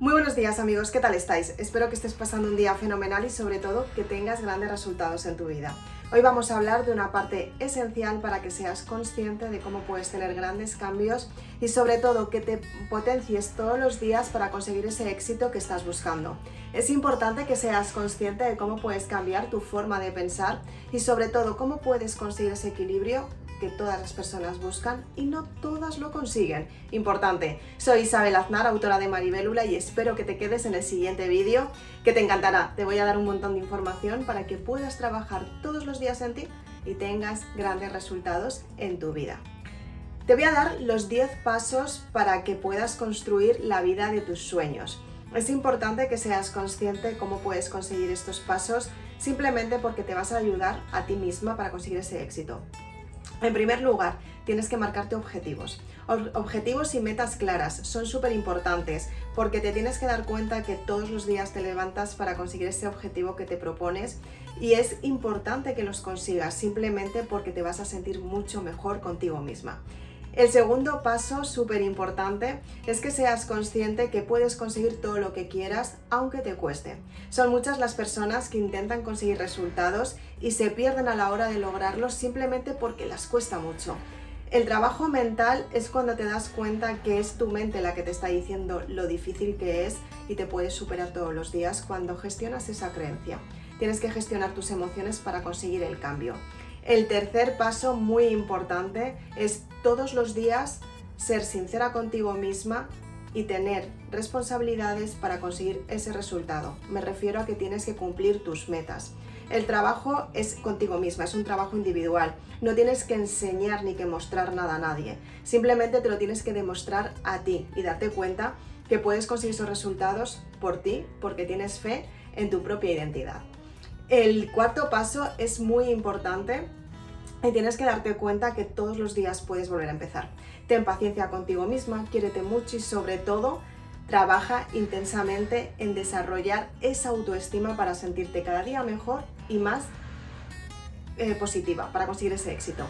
buenos días amigos, ¿qué tal estáis? Espero que estés pasando un día fenomenal y sobre todo que tengas grandes resultados en tu vida. Hoy vamos a hablar de una parte esencial para que seas consciente de cómo puedes tener grandes cambios y sobre todo que te potencies todos los días para conseguir ese éxito que estás buscando. Es importante que seas consciente de cómo puedes cambiar tu forma de pensar y sobre todo cómo puedes conseguir ese equilibrio que todas las personas buscan y no todas lo consiguen. Importante, soy Isabel Aznar, autora de Maribélula y espero que te quedes en el siguiente vídeo, que te encantará. Te voy a dar un montón de información para que puedas trabajar todos los días en ti y tengas grandes resultados en tu vida. Te voy a dar los 10 pasos para que puedas construir la vida de tus sueños. Es importante que seas consciente cómo puedes conseguir estos pasos simplemente porque te vas a ayudar a ti misma para conseguir ese éxito. En primer lugar, tienes que marcarte objetivos. Objetivos y metas claras son súper importantes porque te tienes que dar cuenta que todos los días te levantas para conseguir ese objetivo que te propones y es importante que los consigas simplemente porque te vas a sentir mucho mejor contigo misma. El segundo paso, súper importante, es que seas consciente que puedes conseguir todo lo que quieras, aunque te cueste. Son muchas las personas que intentan conseguir resultados y se pierden a la hora de lograrlos simplemente porque las cuesta mucho. El trabajo mental es cuando te das cuenta que es tu mente la que te está diciendo lo difícil que es y te puedes superar todos los días cuando gestionas esa creencia. Tienes que gestionar tus emociones para conseguir el cambio. El tercer paso muy importante es todos los días ser sincera contigo misma y tener responsabilidades para conseguir ese resultado. Me refiero a que tienes que cumplir tus metas. El trabajo es contigo misma, es un trabajo individual. No tienes que enseñar ni que mostrar nada a nadie. Simplemente te lo tienes que demostrar a ti y darte cuenta que puedes conseguir esos resultados por ti porque tienes fe en tu propia identidad. El cuarto paso es muy importante y tienes que darte cuenta que todos los días puedes volver a empezar. Ten paciencia contigo misma, quiérete mucho y sobre todo trabaja intensamente en desarrollar esa autoestima para sentirte cada día mejor y más eh, positiva para conseguir ese éxito.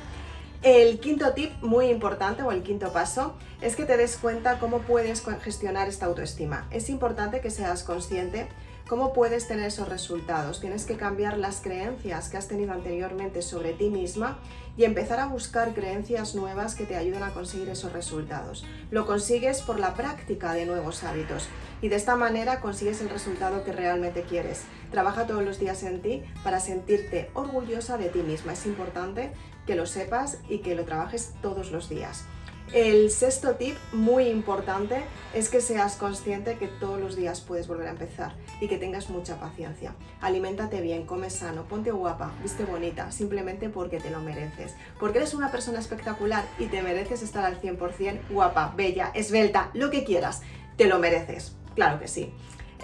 El quinto tip muy importante o el quinto paso es que te des cuenta cómo puedes gestionar esta autoestima. Es importante que seas consciente ¿Cómo puedes tener esos resultados? Tienes que cambiar las creencias que has tenido anteriormente sobre ti misma y empezar a buscar creencias nuevas que te ayuden a conseguir esos resultados. Lo consigues por la práctica de nuevos hábitos y de esta manera consigues el resultado que realmente quieres. Trabaja todos los días en ti para sentirte orgullosa de ti misma. Es importante que lo sepas y que lo trabajes todos los días. El sexto tip, muy importante, es que seas consciente que todos los días puedes volver a empezar y que tengas mucha paciencia. Aliméntate bien, come sano, ponte guapa, viste bonita, simplemente porque te lo mereces. Porque eres una persona espectacular y te mereces estar al 100% guapa, bella, esbelta, lo que quieras, te lo mereces. Claro que sí.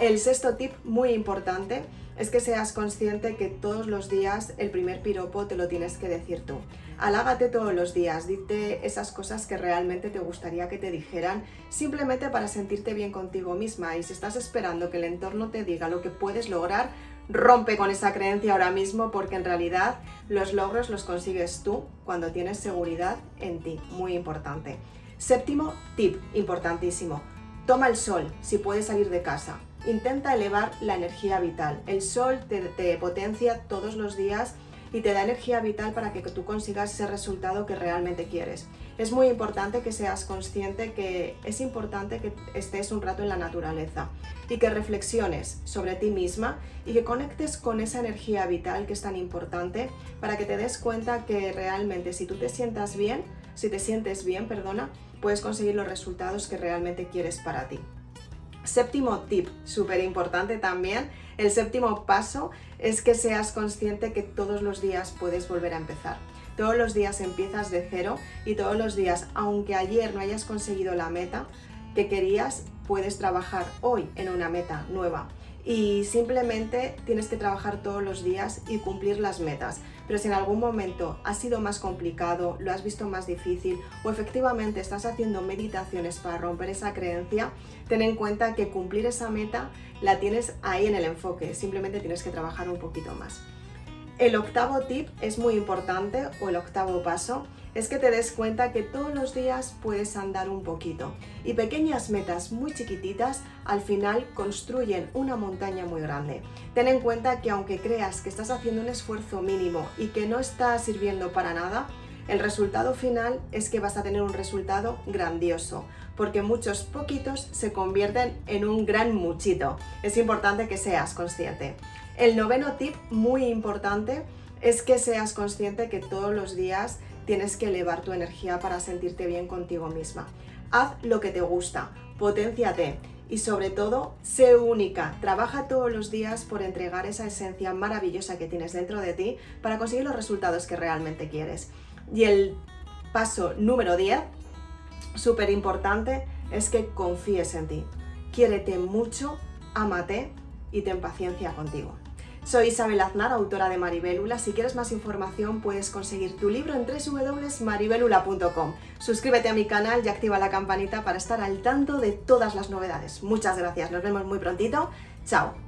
El sexto tip, muy importante, es que seas consciente que todos los días el primer piropo te lo tienes que decir tú. Alágate todos los días, dite esas cosas que realmente te gustaría que te dijeran, simplemente para sentirte bien contigo misma. Y si estás esperando que el entorno te diga lo que puedes lograr, rompe con esa creencia ahora mismo porque en realidad los logros los consigues tú cuando tienes seguridad en ti. Muy importante. Séptimo tip, importantísimo. Toma el sol si puedes salir de casa intenta elevar la energía vital. El sol te, potencia todos los días y te da energía vital para que tú consigas ese resultado que realmente quieres. Es muy importante que seas consciente que es importante que estés un rato en la naturaleza y que reflexiones sobre ti misma y que conectes con esa energía vital que es tan importante para que te des cuenta que realmente si tú te sientas bien, si te sientes bien, perdona, puedes conseguir los resultados que realmente quieres para ti. Séptimo tip, súper importante también, el séptimo paso es que seas consciente que todos los días puedes volver a empezar. Todos los días empiezas de cero y todos los días, aunque ayer no hayas conseguido la meta que querías, puedes trabajar hoy en una meta nueva y simplemente tienes que trabajar todos los días y cumplir las metas. Pero si en algún momento ha sido más complicado, lo has visto más difícil o efectivamente estás haciendo meditaciones para romper esa creencia, ten en cuenta que cumplir esa meta la tienes ahí en el enfoque, simplemente tienes que trabajar un poquito más. El octavo tip es muy importante, o el octavo paso, es que te des cuenta que todos los días puedes andar un poquito y pequeñas metas muy chiquititas al final construyen una montaña muy grande. Ten en cuenta que aunque creas que estás haciendo un esfuerzo mínimo y que no está sirviendo para nada, el resultado final es que vas a tener un resultado grandioso, porque muchos poquitos se convierten en un gran muchito. Es importante que seas consciente. El noveno tip, muy importante, es que seas consciente que todos los días tienes que elevar tu energía para sentirte bien contigo misma. Haz lo que te gusta, potenciate y sobre todo, sé única. Trabaja todos los días por entregar esa esencia maravillosa que tienes dentro de ti para conseguir los resultados que realmente quieres. Y el paso número 10, súper importante, es que confíes en ti. Quiérete mucho, ámate y ten paciencia contigo. Soy Isabel Aznar, autora de Maribélula. Si quieres más información puedes conseguir tu libro en www.maribelula.com. Suscríbete a mi canal y activa la campanita para estar al tanto de todas las novedades. Muchas gracias, nos vemos muy prontito. Chao.